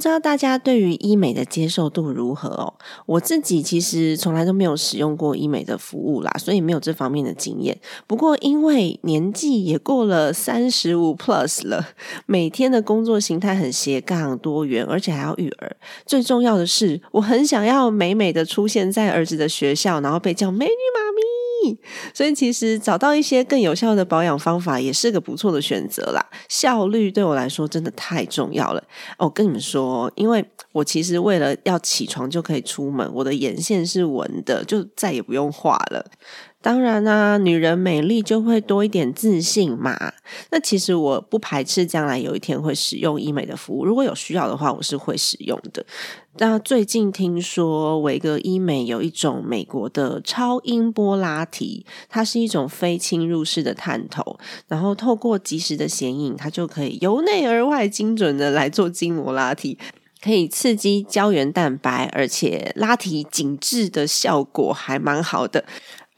不知道大家对于医美的接受度如何哦？我自己其实从来都没有使用过医美的服务啦，所以没有这方面的经验。不过因为年纪也过了三十五 plus 了，每天的工作形态很斜杠多元，而且还要育儿。最重要的是，我很想要美美的出现在儿子的学校，然后被叫美女妈咪。所以其实找到一些更有效的保养方法，也是个不错的选择啦。效率对我来说真的太重要了。哦，跟你们说，因为我其实为了要起床就可以出门，我的眼线是纹的，就再也不用画了。当然啦，女人美丽就会多一点自信嘛。那其实我不排斥将来有一天会使用医美的服务，如果有需要的话，我是会使用的。那最近听说维格医美有一种美国的超音波拉提，它是一种非侵入式的探头，然后透过及时的显影，它就可以由内而外精准的来做筋膜拉提，可以刺激胶原蛋白，而且拉提紧致的效果还蛮好的。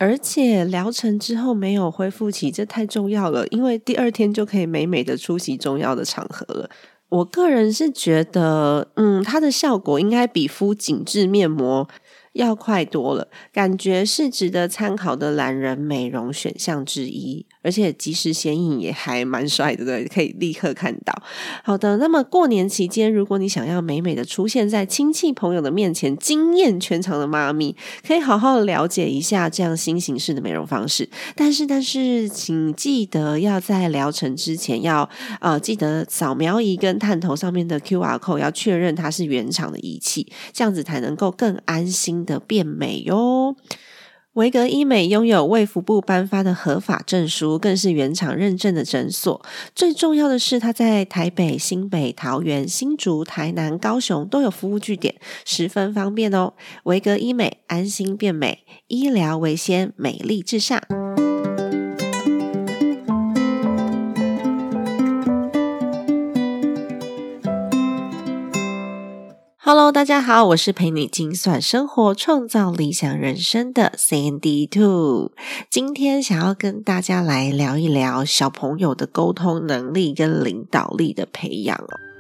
而且疗程之后没有恢复期，这太重要了，因为第二天就可以美美的出席重要的场合了。我个人是觉得，嗯，它的效果应该比敷紧致面膜要快多了，感觉是值得参考的懒人美容选项之一。而且及时显影也还蛮帅的，对，可以立刻看到。好的，那么过年期间，如果你想要美美的出现在亲戚朋友的面前，惊艳全场的妈咪，可以好好了解一下这样新形式的美容方式。但是，但是，请记得要在疗程之前要呃记得扫描仪跟探头上面的 Q R code，要确认它是原厂的仪器，这样子才能够更安心的变美哟。维格医美拥有卫福部颁发的合法证书，更是原厂认证的诊所。最重要的是，它在台北、新北、桃园、新竹、台南、高雄都有服务据点，十分方便哦。维格医美，安心变美，医疗为先，美丽至上。Hello，大家好，我是陪你精算生活、创造理想人生的 Sandy Two。今天想要跟大家来聊一聊小朋友的沟通能力跟领导力的培养哦。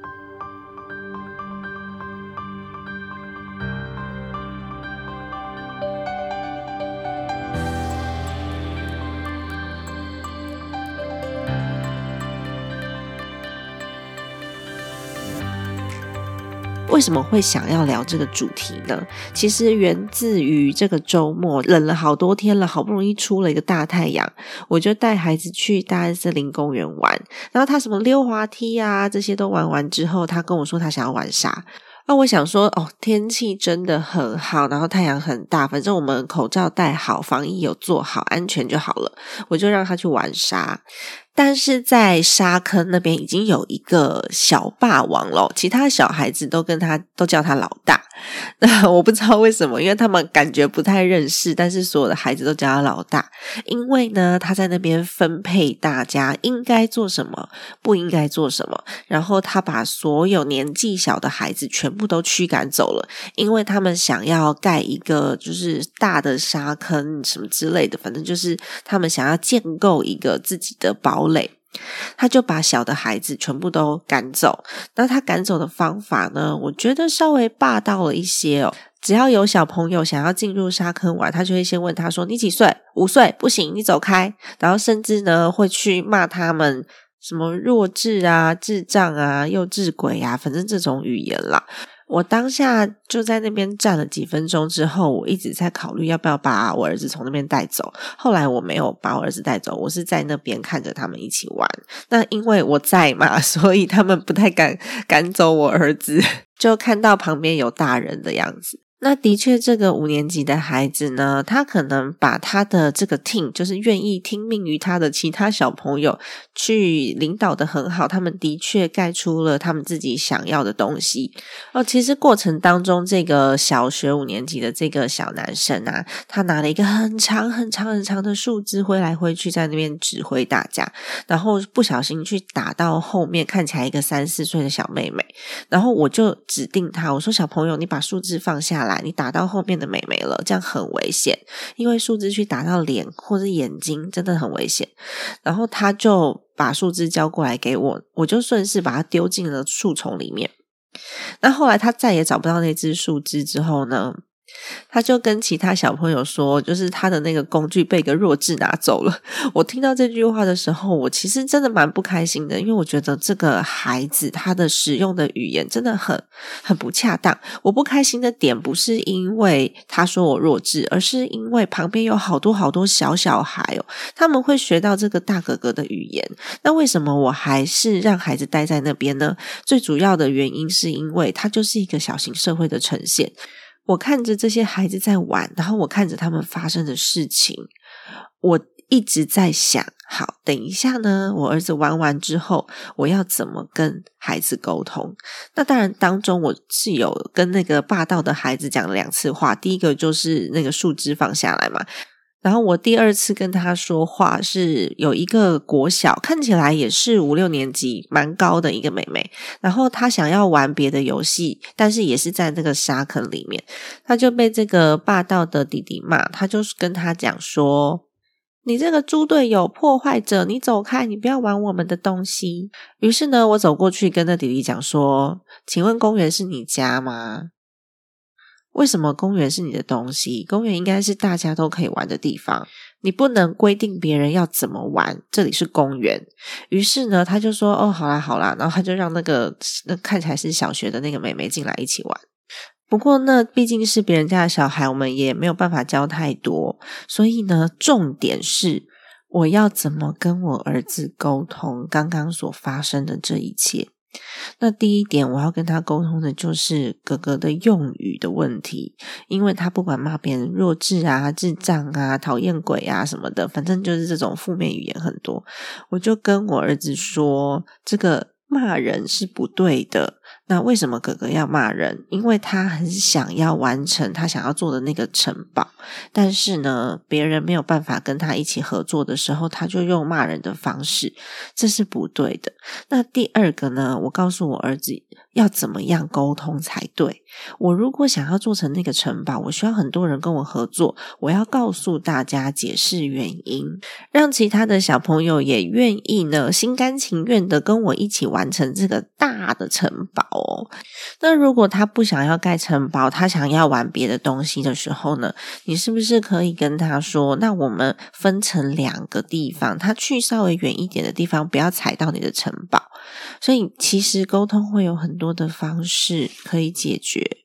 什么会想要聊这个主题呢？其实源自于这个周末冷了好多天了，好不容易出了一个大太阳，我就带孩子去大安森林公园玩。然后他什么溜滑梯啊这些都玩完之后，他跟我说他想要玩沙。那我想说哦，天气真的很好，然后太阳很大，反正我们口罩戴好，防疫有做好，安全就好了。我就让他去玩沙。但是在沙坑那边已经有一个小霸王了，其他小孩子都跟他都叫他老大。那我不知道为什么，因为他们感觉不太认识，但是所有的孩子都叫他老大。因为呢，他在那边分配大家应该做什么，不应该做什么，然后他把所有年纪小的孩子全部都驱赶走了，因为他们想要盖一个就是大的沙坑什么之类的，反正就是他们想要建构一个自己的堡堡垒。他就把小的孩子全部都赶走。那他赶走的方法呢？我觉得稍微霸道了一些哦。只要有小朋友想要进入沙坑玩，他就会先问他说：“你几岁？五岁？不行，你走开。”然后甚至呢会去骂他们什么弱智啊、智障啊、幼稚鬼啊，反正这种语言啦。我当下就在那边站了几分钟之后，我一直在考虑要不要把我儿子从那边带走。后来我没有把我儿子带走，我是在那边看着他们一起玩。那因为我在嘛，所以他们不太敢赶走我儿子，就看到旁边有大人的样子。那的确，这个五年级的孩子呢，他可能把他的这个 team，就是愿意听命于他的其他小朋友，去领导的很好。他们的确盖出了他们自己想要的东西。哦，其实过程当中，这个小学五年级的这个小男生啊，他拿了一个很长、很长、很长的树枝挥来挥去，在那边指挥大家，然后不小心去打到后面看起来一个三四岁的小妹妹。然后我就指定他，我说：“小朋友，你把树枝放下来。”你打到后面的美眉了，这样很危险，因为树枝去打到脸或者眼睛真的很危险。然后他就把树枝交过来给我，我就顺势把它丢进了树丛里面。那后来他再也找不到那只树枝之后呢？他就跟其他小朋友说，就是他的那个工具被一个弱智拿走了。我听到这句话的时候，我其实真的蛮不开心的，因为我觉得这个孩子他的使用的语言真的很很不恰当。我不开心的点不是因为他说我弱智，而是因为旁边有好多好多小小孩哦，他们会学到这个大哥哥的语言。那为什么我还是让孩子待在那边呢？最主要的原因是因为它就是一个小型社会的呈现。我看着这些孩子在玩，然后我看着他们发生的事情，我一直在想：好，等一下呢，我儿子玩完之后，我要怎么跟孩子沟通？那当然，当中我是有跟那个霸道的孩子讲两次话，第一个就是那个树枝放下来嘛。然后我第二次跟他说话是有一个国小，看起来也是五六年级，蛮高的一个妹妹。然后她想要玩别的游戏，但是也是在那个沙坑里面，她就被这个霸道的弟弟骂。他就是跟他讲说：“你这个猪队友、破坏者，你走开，你不要玩我们的东西。”于是呢，我走过去跟那弟弟讲说：“请问公园是你家吗？”为什么公园是你的东西？公园应该是大家都可以玩的地方，你不能规定别人要怎么玩。这里是公园。于是呢，他就说：“哦，好啦，好啦。”然后他就让那个那看起来是小学的那个妹妹进来一起玩。不过那毕竟是别人家的小孩，我们也没有办法教太多。所以呢，重点是我要怎么跟我儿子沟通刚刚所发生的这一切。那第一点，我要跟他沟通的就是哥哥的用语的问题，因为他不管骂别人弱智啊、智障啊、讨厌鬼啊什么的，反正就是这种负面语言很多。我就跟我儿子说，这个骂人是不对的。那为什么哥哥要骂人？因为他很想要完成他想要做的那个城堡，但是呢，别人没有办法跟他一起合作的时候，他就用骂人的方式，这是不对的。那第二个呢？我告诉我儿子要怎么样沟通才对。我如果想要做成那个城堡，我需要很多人跟我合作，我要告诉大家解释原因，让其他的小朋友也愿意呢，心甘情愿的跟我一起完成这个大的城堡。哦，那如果他不想要盖城堡，他想要玩别的东西的时候呢？你是不是可以跟他说，那我们分成两个地方，他去稍微远一点的地方，不要踩到你的城堡。所以其实沟通会有很多的方式可以解决，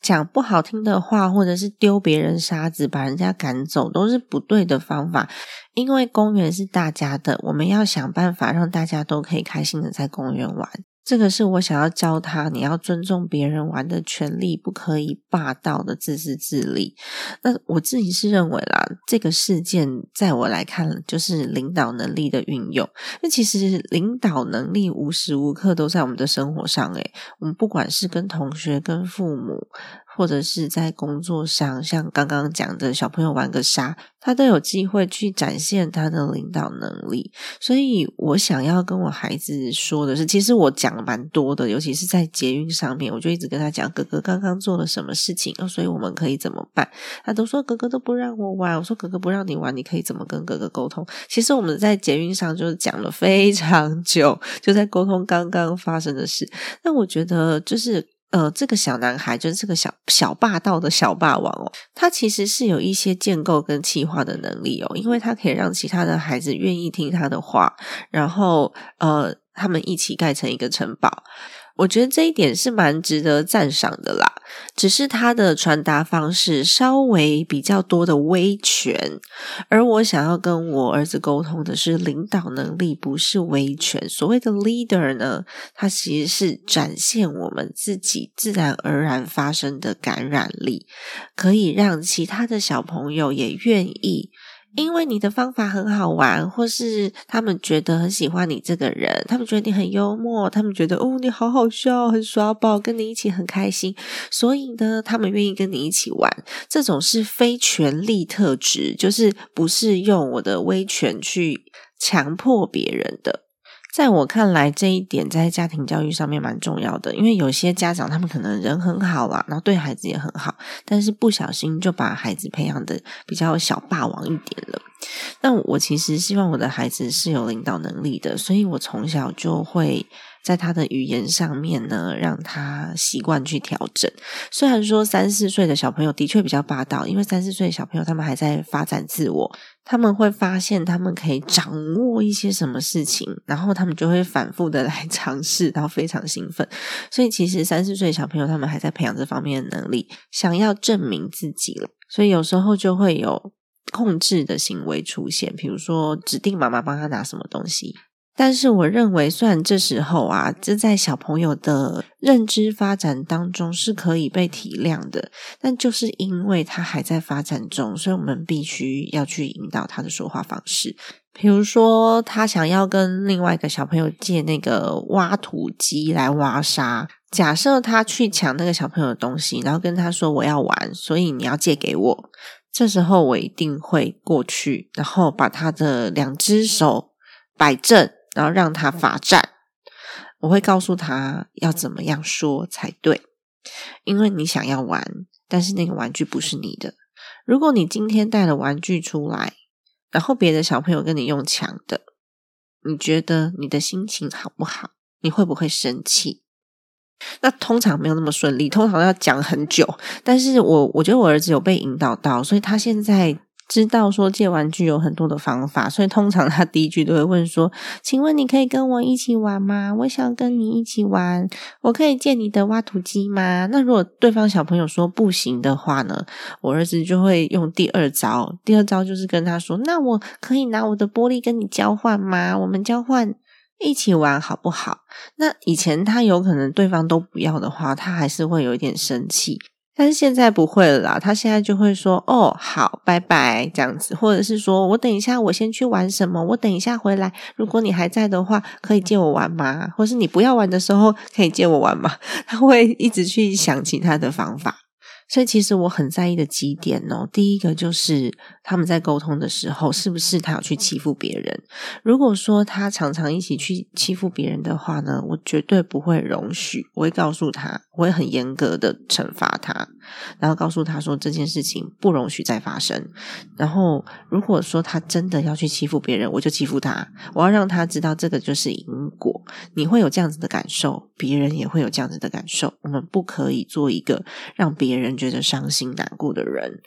讲不好听的话，或者是丢别人沙子，把人家赶走，都是不对的方法。因为公园是大家的，我们要想办法让大家都可以开心的在公园玩。这个是我想要教他，你要尊重别人玩的权利，不可以霸道的自私自利。那我自己是认为啦，这个事件在我来看，就是领导能力的运用。那其实领导能力无时无刻都在我们的生活上，诶我们不管是跟同学、跟父母。或者是在工作上，像刚刚讲的小朋友玩个沙，他都有机会去展现他的领导能力。所以我想要跟我孩子说的是，其实我讲蛮多的，尤其是在捷运上面，我就一直跟他讲哥哥刚刚做了什么事情，所以我们可以怎么办？他都说哥哥都不让我玩，我说哥哥不让你玩，你可以怎么跟哥哥沟通？其实我们在捷运上就是讲了非常久，就在沟通刚刚发生的事。那我觉得就是。呃，这个小男孩就是这个小小霸道的小霸王哦，他其实是有一些建构跟气化的能力哦，因为他可以让其他的孩子愿意听他的话，然后呃，他们一起盖成一个城堡。我觉得这一点是蛮值得赞赏的啦。只是他的传达方式稍微比较多的威权，而我想要跟我儿子沟通的是领导能力，不是威权。所谓的 leader 呢，它其实是展现我们自己自然而然发生的感染力，可以让其他的小朋友也愿意。因为你的方法很好玩，或是他们觉得很喜欢你这个人，他们觉得你很幽默，他们觉得哦你好好笑，很耍宝，跟你一起很开心，所以呢，他们愿意跟你一起玩。这种是非权力特质，就是不是用我的威权去强迫别人的。在我看来，这一点在家庭教育上面蛮重要的，因为有些家长他们可能人很好啦，然后对孩子也很好，但是不小心就把孩子培养的比较小霸王一点了。那我其实希望我的孩子是有领导能力的，所以我从小就会。在他的语言上面呢，让他习惯去调整。虽然说三四岁的小朋友的确比较霸道，因为三四岁的小朋友他们还在发展自我，他们会发现他们可以掌握一些什么事情，然后他们就会反复的来尝试，然后非常兴奋。所以其实三四岁的小朋友他们还在培养这方面的能力，想要证明自己了，所以有时候就会有控制的行为出现，比如说指定妈妈帮他拿什么东西。但是我认为，虽然这时候啊，这在小朋友的认知发展当中是可以被体谅的，但就是因为他还在发展中，所以我们必须要去引导他的说话方式。比如说，他想要跟另外一个小朋友借那个挖土机来挖沙，假设他去抢那个小朋友的东西，然后跟他说：“我要玩，所以你要借给我。”这时候我一定会过去，然后把他的两只手摆正。然后让他罚站，我会告诉他要怎么样说才对，因为你想要玩，但是那个玩具不是你的。如果你今天带了玩具出来，然后别的小朋友跟你用抢的，你觉得你的心情好不好？你会不会生气？那通常没有那么顺利，通常要讲很久。但是我我觉得我儿子有被引导到，所以他现在。知道说借玩具有很多的方法，所以通常他第一句都会问说：“请问你可以跟我一起玩吗？我想跟你一起玩，我可以借你的挖土机吗？”那如果对方小朋友说不行的话呢，我儿子就会用第二招。第二招就是跟他说：“那我可以拿我的玻璃跟你交换吗？我们交换一起玩好不好？”那以前他有可能对方都不要的话，他还是会有一点生气。但是现在不会了，他现在就会说：“哦，好，拜拜。”这样子，或者是说：“我等一下，我先去玩什么？我等一下回来，如果你还在的话，可以借我玩吗？或是你不要玩的时候，可以借我玩吗？” 他会一直去想其他的方法。所以其实我很在意的几点哦，第一个就是他们在沟通的时候，是不是他要去欺负别人？如果说他常常一起去欺负别人的话呢，我绝对不会容许，我会告诉他，我会很严格的惩罚他，然后告诉他说这件事情不容许再发生。然后如果说他真的要去欺负别人，我就欺负他，我要让他知道这个就是因果，你会有这样子的感受，别人也会有这样子的感受，我们不可以做一个让别人。觉得伤心难过的人，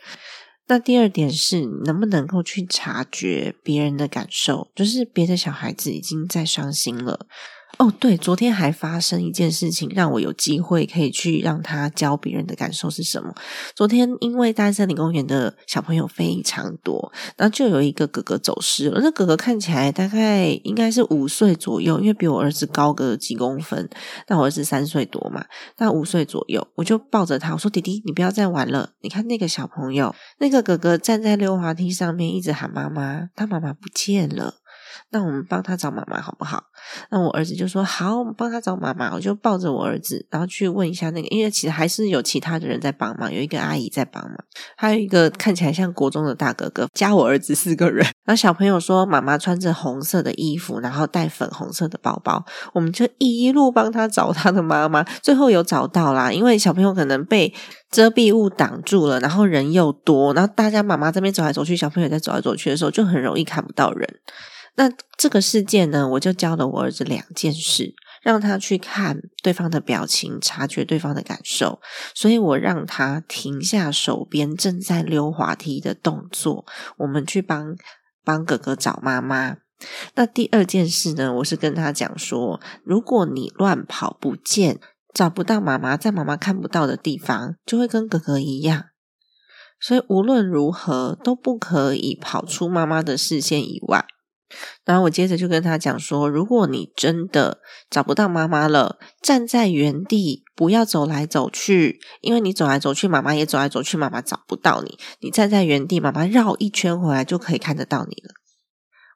那第二点是能不能够去察觉别人的感受，就是别的小孩子已经在伤心了。哦，对，昨天还发生一件事情，让我有机会可以去让他教别人的感受是什么。昨天因为大森林公园的小朋友非常多，然后就有一个哥哥走失了。那哥哥看起来大概应该是五岁左右，因为比我儿子高个几公分。那我儿子三岁多嘛，那五岁左右，我就抱着他，我说：“弟弟，你不要再玩了。你看那个小朋友，那个哥哥站在溜滑梯上面，一直喊妈妈，他妈妈不见了。”那我们帮他找妈妈好不好？那我儿子就说好，我们帮他找妈妈。我就抱着我儿子，然后去问一下那个，因为其实还是有其他的人在帮忙，有一个阿姨在帮忙，还有一个看起来像国中的大哥哥，加我儿子四个人。然后小朋友说妈妈穿着红色的衣服，然后带粉红色的包包，我们就一路帮他找他的妈妈，最后有找到啦。因为小朋友可能被遮蔽物挡住了，然后人又多，然后大家妈妈这边走来走去，小朋友在走来走去的时候，就很容易看不到人。那这个事件呢，我就教了我儿子两件事，让他去看对方的表情，察觉对方的感受。所以我让他停下手边正在溜滑梯的动作，我们去帮帮哥哥找妈妈。那第二件事呢，我是跟他讲说，如果你乱跑不见，找不到妈妈，在妈妈看不到的地方，就会跟哥哥一样。所以无论如何都不可以跑出妈妈的视线以外。然后我接着就跟他讲说，如果你真的找不到妈妈了，站在原地，不要走来走去，因为你走来走去，妈妈也走来走去，妈妈找不到你。你站在原地，妈妈绕一圈回来就可以看得到你了。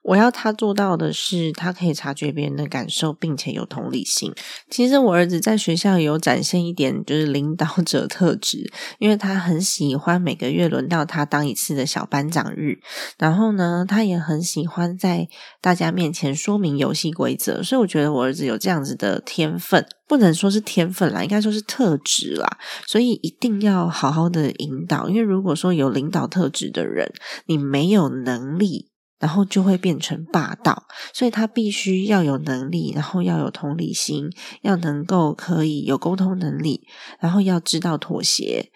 我要他做到的是，他可以察觉别人的感受，并且有同理心。其实我儿子在学校有展现一点，就是领导者特质，因为他很喜欢每个月轮到他当一次的小班长日，然后呢，他也很喜欢在大家面前说明游戏规则。所以我觉得我儿子有这样子的天分，不能说是天分啦，应该说是特质啦。所以一定要好好的引导，因为如果说有领导特质的人，你没有能力。然后就会变成霸道，所以他必须要有能力，然后要有同理心，要能够可以有沟通能力，然后要知道妥协。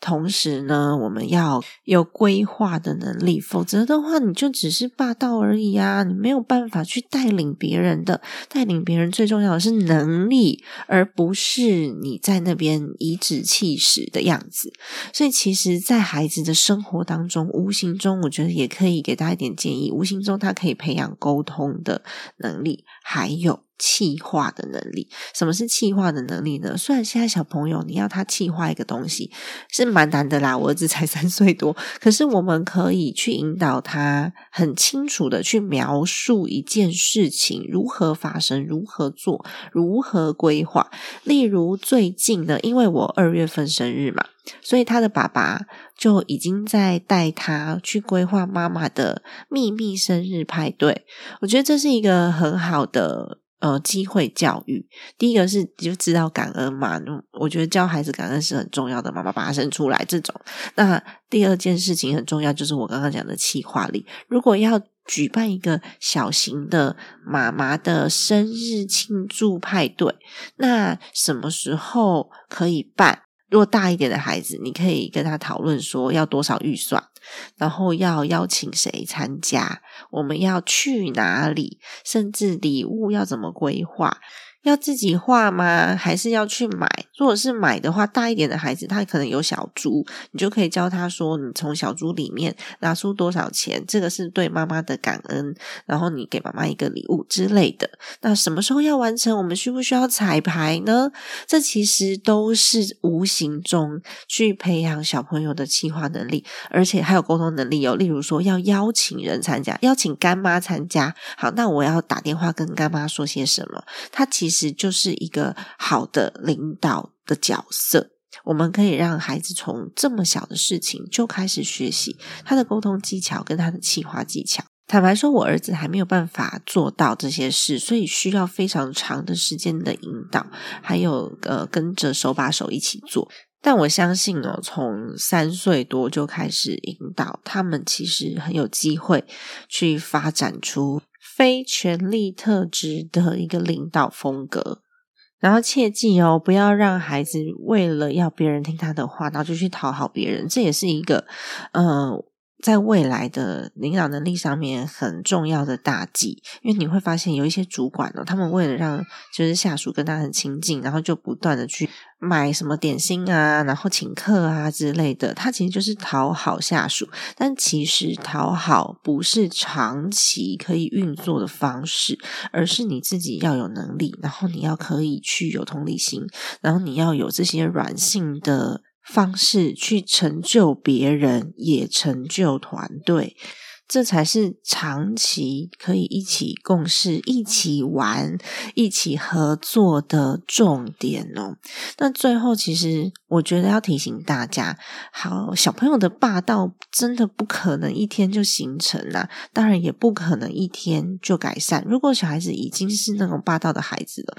同时呢，我们要有规划的能力，否则的话，你就只是霸道而已啊！你没有办法去带领别人的，带领别人最重要的是能力，而不是你在那边颐指气使的样子。所以，其实，在孩子的生活当中，无形中，我觉得也可以给他一点建议。无形中，他可以培养沟通的能力，还有。气化的能力，什么是气化的能力呢？虽然现在小朋友你要他气化一个东西是蛮难的啦，我儿子才三岁多，可是我们可以去引导他很清楚的去描述一件事情如何发生、如何做、如何规划。例如最近呢，因为我二月份生日嘛，所以他的爸爸就已经在带他去规划妈妈的秘密生日派对。我觉得这是一个很好的。呃，机会教育，第一个是就知道感恩嘛。我觉得教孩子感恩是很重要的，妈妈把他生出来这种。那第二件事情很重要，就是我刚刚讲的气化力。如果要举办一个小型的妈妈的生日庆祝派对，那什么时候可以办？如果大一点的孩子，你可以跟他讨论说要多少预算。然后要邀请谁参加？我们要去哪里？甚至礼物要怎么规划？要自己画吗？还是要去买？如果是买的话，大一点的孩子他可能有小猪，你就可以教他说：“你从小猪里面拿出多少钱？这个是对妈妈的感恩，然后你给妈妈一个礼物之类的。”那什么时候要完成？我们需不需要彩排呢？这其实都是无形中去培养小朋友的气化能力，而且还有沟通能力哦。例如说，要邀请人参加，邀请干妈参加。好，那我要打电话跟干妈说些什么？他其其实就是一个好的领导的角色，我们可以让孩子从这么小的事情就开始学习他的沟通技巧跟他的气化技巧。坦白说，我儿子还没有办法做到这些事，所以需要非常长的时间的引导，还有呃跟着手把手一起做。但我相信哦，从三岁多就开始引导他们，其实很有机会去发展出。非权力特质的一个领导风格，然后切记哦，不要让孩子为了要别人听他的话，然后就去讨好别人，这也是一个嗯。在未来的领导能力上面很重要的大忌，因为你会发现有一些主管呢，他们为了让就是下属跟他很亲近，然后就不断的去买什么点心啊，然后请客啊之类的，他其实就是讨好下属。但其实讨好不是长期可以运作的方式，而是你自己要有能力，然后你要可以去有同理心，然后你要有这些软性的。方式去成就别人，也成就团队。这才是长期可以一起共事、一起玩、一起合作的重点哦。那最后，其实我觉得要提醒大家，好小朋友的霸道真的不可能一天就形成啦，当然也不可能一天就改善。如果小孩子已经是那种霸道的孩子了，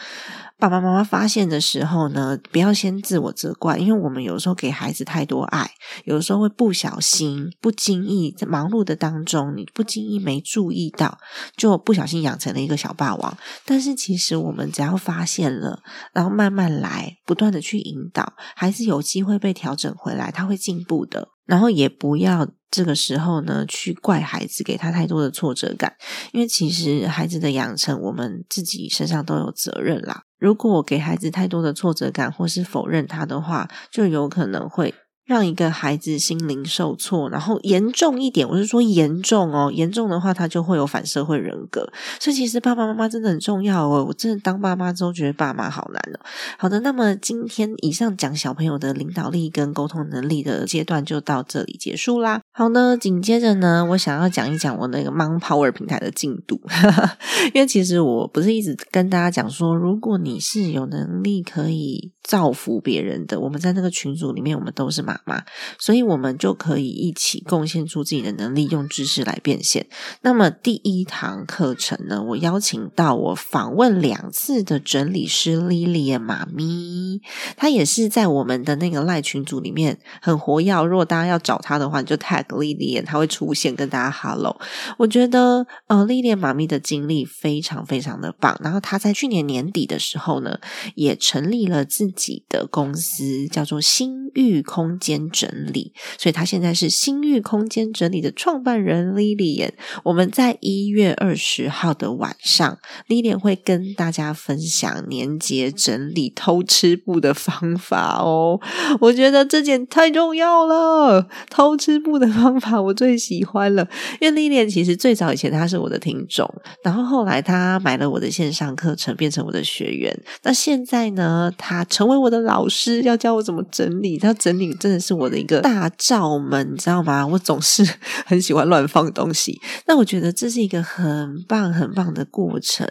爸爸妈妈发现的时候呢，不要先自我责怪，因为我们有时候给孩子太多爱，有的时候会不小心、不经意在忙碌的当中。你不经意没注意到，就不小心养成了一个小霸王。但是其实我们只要发现了，然后慢慢来，不断的去引导孩子。是有机会被调整回来，他会进步的。然后也不要这个时候呢去怪孩子，给他太多的挫折感，因为其实孩子的养成，我们自己身上都有责任啦。如果给孩子太多的挫折感，或是否认他的话，就有可能会。让一个孩子心灵受挫，然后严重一点，我是说严重哦，严重的话他就会有反社会人格。所以其实爸爸妈妈真的很重要哦。我真的当爸妈之后觉得爸妈好难哦。好的，那么今天以上讲小朋友的领导力跟沟通能力的阶段就到这里结束啦。好呢，紧接着呢，我想要讲一讲我那个 Mom Power 平台的进度，因为其实我不是一直跟大家讲说，如果你是有能力可以造福别人的，我们在那个群组里面，我们都是妈。妈，所以我们就可以一起贡献出自己的能力，用知识来变现。那么第一堂课程呢，我邀请到我访问两次的整理师 Lily 妈咪，她也是在我们的那个赖群组里面很活跃。如果大家要找她的话，你就 tag Lilian，她会出现跟大家 hello。我觉得呃，Lilian 妈咪的经历非常非常的棒。然后她在去年年底的时候呢，也成立了自己的公司，叫做新域空间。整理，所以他现在是新域空间整理的创办人 Lilian。我们在一月二十号的晚上，Lilian 会跟大家分享年节整理偷吃布的方法哦。我觉得这件太重要了，偷吃布的方法我最喜欢了。因为 Lilian 其实最早以前他是我的听众，然后后来他买了我的线上课程，变成我的学员。那现在呢，他成为我的老师，要教我怎么整理。他整理真的。是我的一个大罩门，你知道吗？我总是 很喜欢乱放东西。那我觉得这是一个很棒、很棒的过程，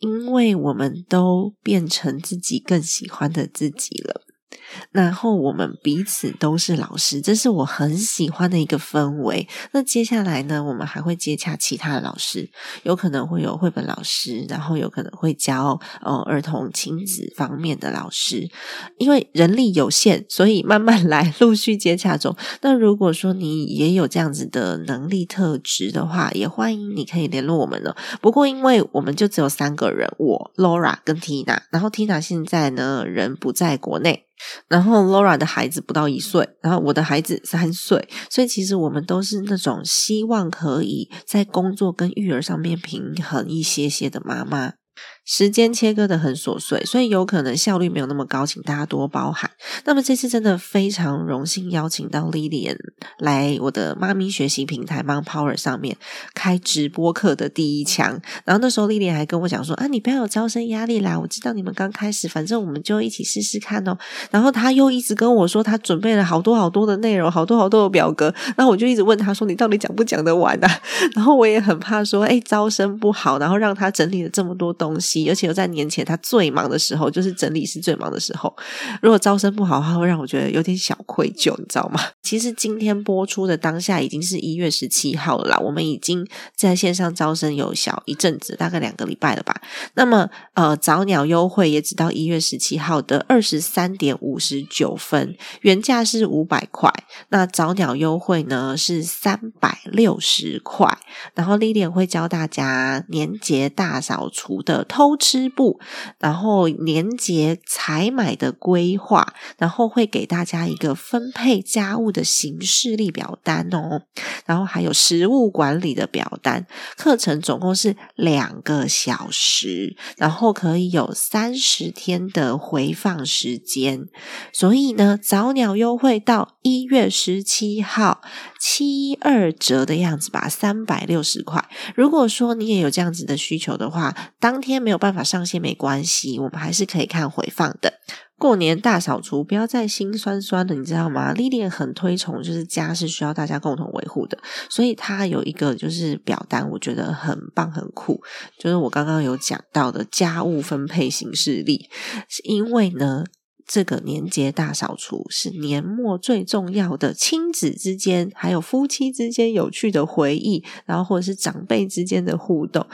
因为我们都变成自己更喜欢的自己了。然后我们彼此都是老师，这是我很喜欢的一个氛围。那接下来呢，我们还会接洽其他的老师，有可能会有绘本老师，然后有可能会教呃儿童亲子方面的老师。因为人力有限，所以慢慢来，陆续接洽中。那如果说你也有这样子的能力特质的话，也欢迎你可以联络我们呢。不过因为我们就只有三个人，我 Laura 跟 Tina，然后 Tina 现在呢人不在国内。然后 Laura 的孩子不到一岁，然后我的孩子三岁，所以其实我们都是那种希望可以在工作跟育儿上面平衡一些些的妈妈。时间切割的很琐碎，所以有可能效率没有那么高，请大家多包涵。那么这次真的非常荣幸邀请到 Lilian 来我的妈咪学习平台 Mom Power 上面开直播课的第一枪。然后那时候 Lilian 还跟我讲说：“啊，你不要有招生压力啦，我知道你们刚开始，反正我们就一起试试看哦。”然后他又一直跟我说，他准备了好多好多的内容，好多好多的表格。然后我就一直问他说：“你到底讲不讲得完啊？”然后我也很怕说：“哎，招生不好，然后让他整理了这么多东东西。”而且又在年前他最忙的时候，就是整理是最忙的时候。如果招生不好，他会让我觉得有点小愧疚，你知道吗？其实今天播出的当下已经是一月十七号了啦，我们已经在线上招生有小一阵子，大概两个礼拜了吧。那么呃，早鸟优惠也只到一月十七号的二十三点五十九分，原价是五百块，那早鸟优惠呢是三百六十块。然后 Lily 会教大家年节大扫除的偷。吃布，然后年节采买的规划，然后会给大家一个分配家务的形式力表单哦，然后还有食物管理的表单。课程总共是两个小时，然后可以有三十天的回放时间。所以呢，早鸟优惠到一月十七号，七二折的样子吧，三百六十块。如果说你也有这样子的需求的话，当天没有。办法上线没关系，我们还是可以看回放的。过年大扫除，不要再心酸酸的，你知道吗？Lily 很推崇，就是家是需要大家共同维护的，所以他有一个就是表单，我觉得很棒很酷，就是我刚刚有讲到的家务分配形式力。因为呢，这个年节大扫除是年末最重要的亲子之间，还有夫妻之间有趣的回忆，然后或者是长辈之间的互动。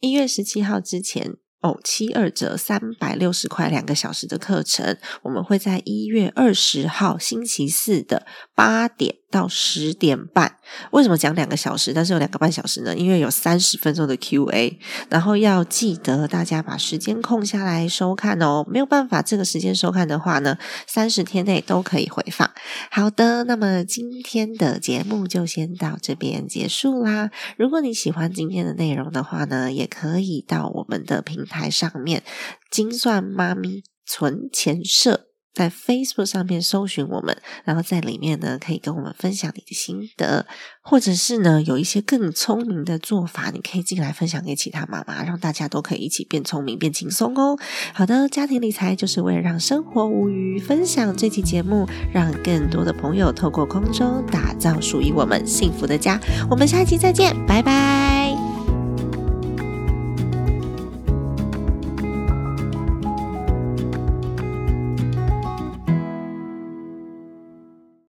一月十七号之前。哦，七二折三百六十块两个小时的课程，我们会在一月二十号星期四的八点到十点半。为什么讲两个小时，但是有两个半小时呢？因为有三十分钟的 Q&A，然后要记得大家把时间空下来收看哦。没有办法这个时间收看的话呢，三十天内都可以回放。好的，那么今天的节目就先到这边结束啦。如果你喜欢今天的内容的话呢，也可以到我们的平台上面“精算妈咪存钱社”。在 Facebook 上面搜寻我们，然后在里面呢，可以跟我们分享你的心得，或者是呢，有一些更聪明的做法，你可以进来分享给其他妈妈，让大家都可以一起变聪明、变轻松哦。好的，家庭理财就是为了让生活无虞，分享这期节目，让更多的朋友透过空中打造属于我们幸福的家。我们下期再见，拜拜。